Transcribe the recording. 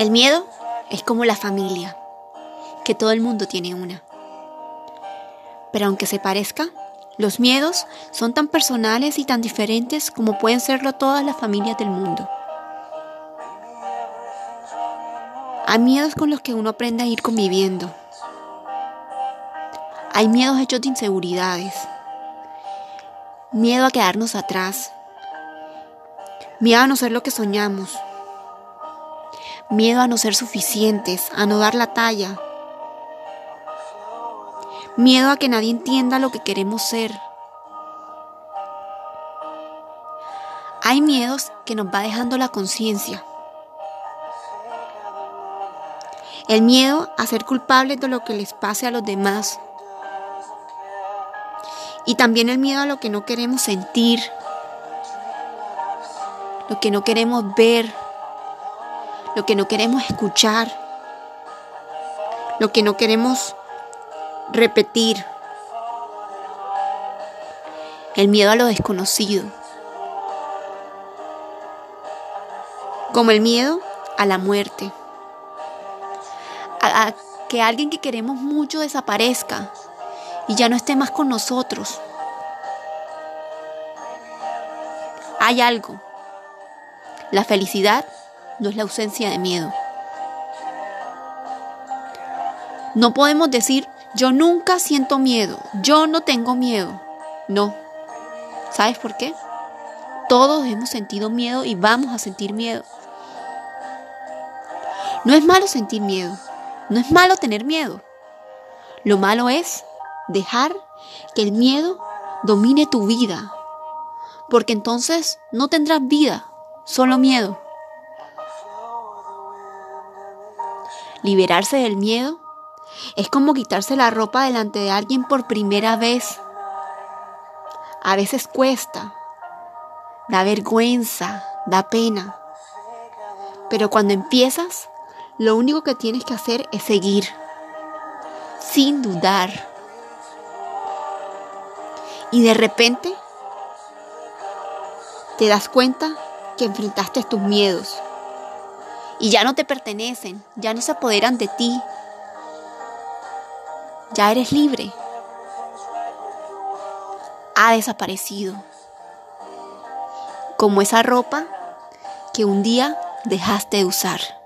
El miedo es como la familia, que todo el mundo tiene una. Pero aunque se parezca, los miedos son tan personales y tan diferentes como pueden serlo todas las familias del mundo. Hay miedos con los que uno aprende a ir conviviendo. Hay miedos hechos de inseguridades. Miedo a quedarnos atrás. Miedo a no ser lo que soñamos. Miedo a no ser suficientes, a no dar la talla. Miedo a que nadie entienda lo que queremos ser. Hay miedos que nos va dejando la conciencia. El miedo a ser culpables de lo que les pase a los demás. Y también el miedo a lo que no queremos sentir, lo que no queremos ver, lo que no queremos escuchar, lo que no queremos repetir. El miedo a lo desconocido. Como el miedo a la muerte. A, que alguien que queremos mucho desaparezca y ya no esté más con nosotros. Hay algo. La felicidad no es la ausencia de miedo. No podemos decir, yo nunca siento miedo, yo no tengo miedo. No. ¿Sabes por qué? Todos hemos sentido miedo y vamos a sentir miedo. No es malo sentir miedo, no es malo tener miedo. Lo malo es dejar que el miedo domine tu vida, porque entonces no tendrás vida, solo miedo. Liberarse del miedo es como quitarse la ropa delante de alguien por primera vez. A veces cuesta, da vergüenza, da pena. Pero cuando empiezas, lo único que tienes que hacer es seguir, sin dudar. Y de repente te das cuenta que enfrentaste tus miedos y ya no te pertenecen, ya no se apoderan de ti. Ya eres libre. Ha desaparecido. Como esa ropa que un día dejaste de usar.